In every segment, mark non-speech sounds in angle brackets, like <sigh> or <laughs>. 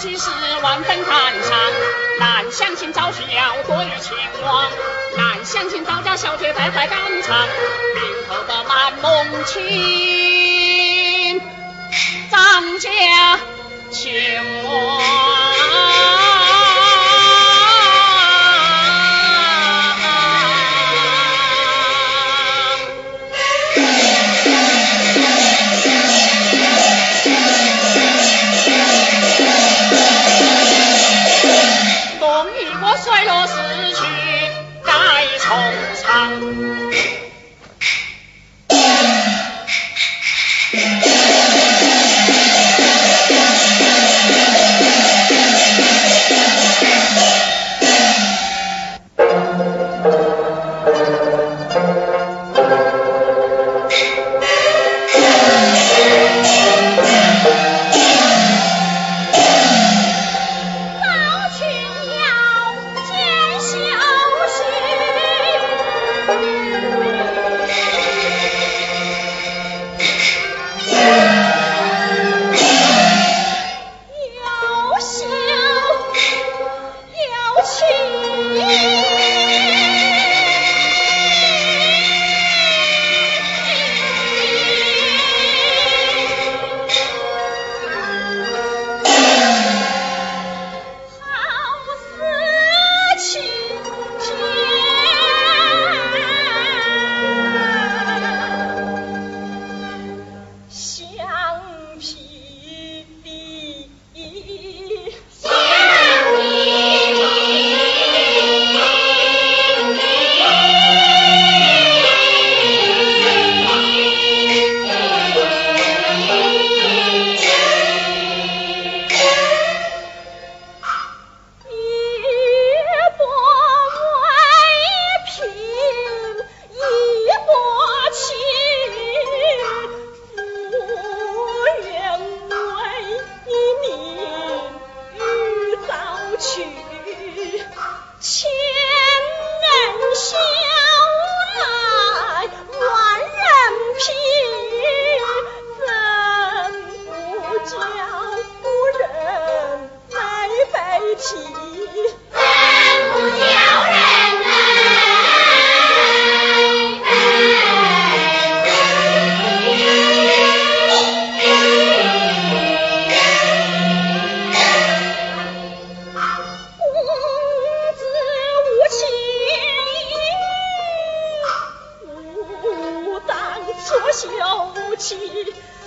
其实万分感伤难相信赵齐要多于秦王难相信赵家小姐在快赶场领头的满蒙亲张家秦王 Thank <laughs> you. 说休妻，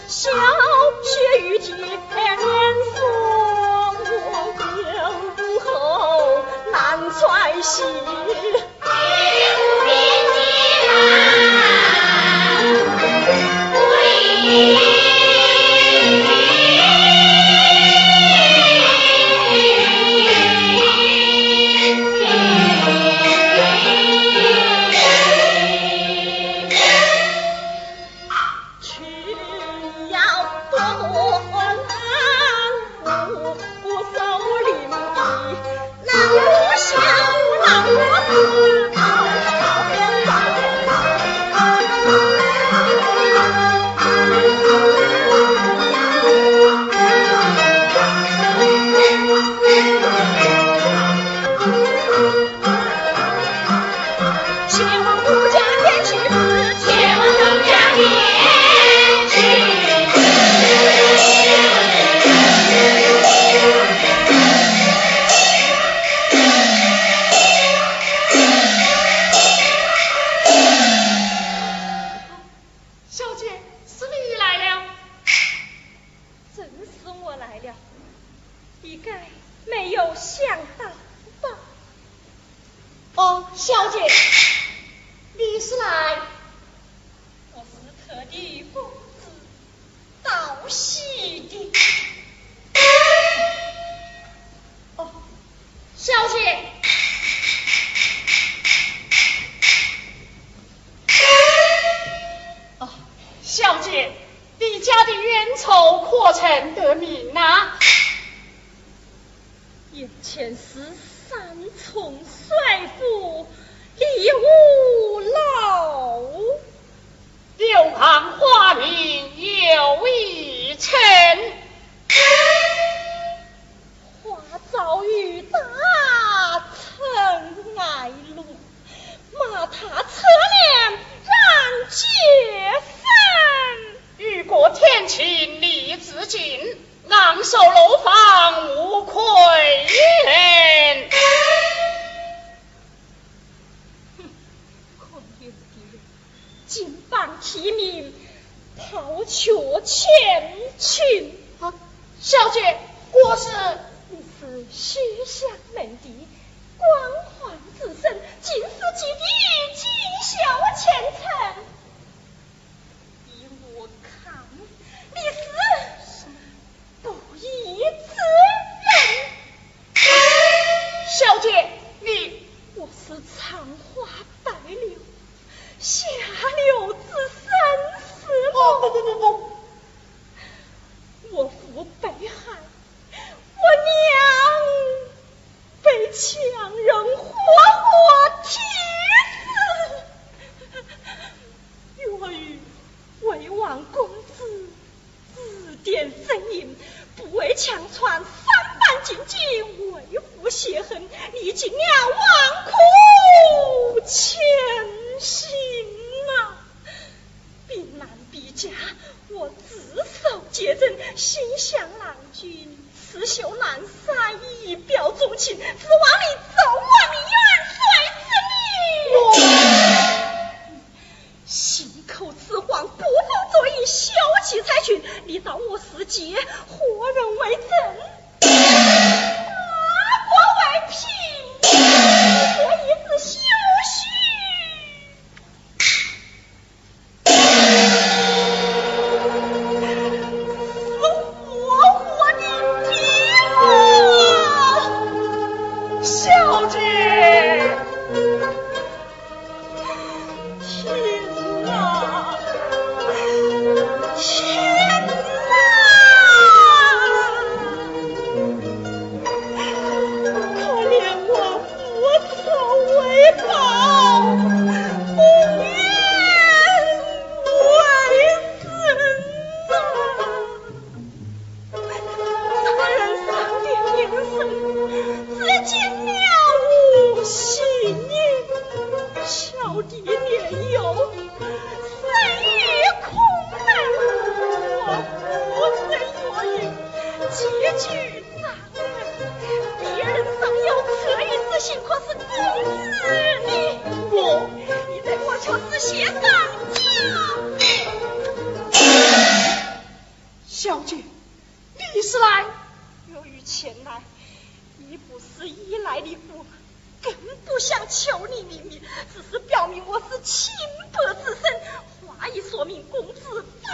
小雪雨天送我别后难传信。Oh. 小姐，你是来我是特地公子道喜的。哦，小姐。小姐，你家的冤仇可曾得名啊？眼前是三重。礼物不求前情。啊小姐我是你是雪香门第光环自身尽是极地锦绣前程。你情愿我是来。由于前来你不是依赖的不更不想求你秘密只是表明我是清白之身话已说明公子报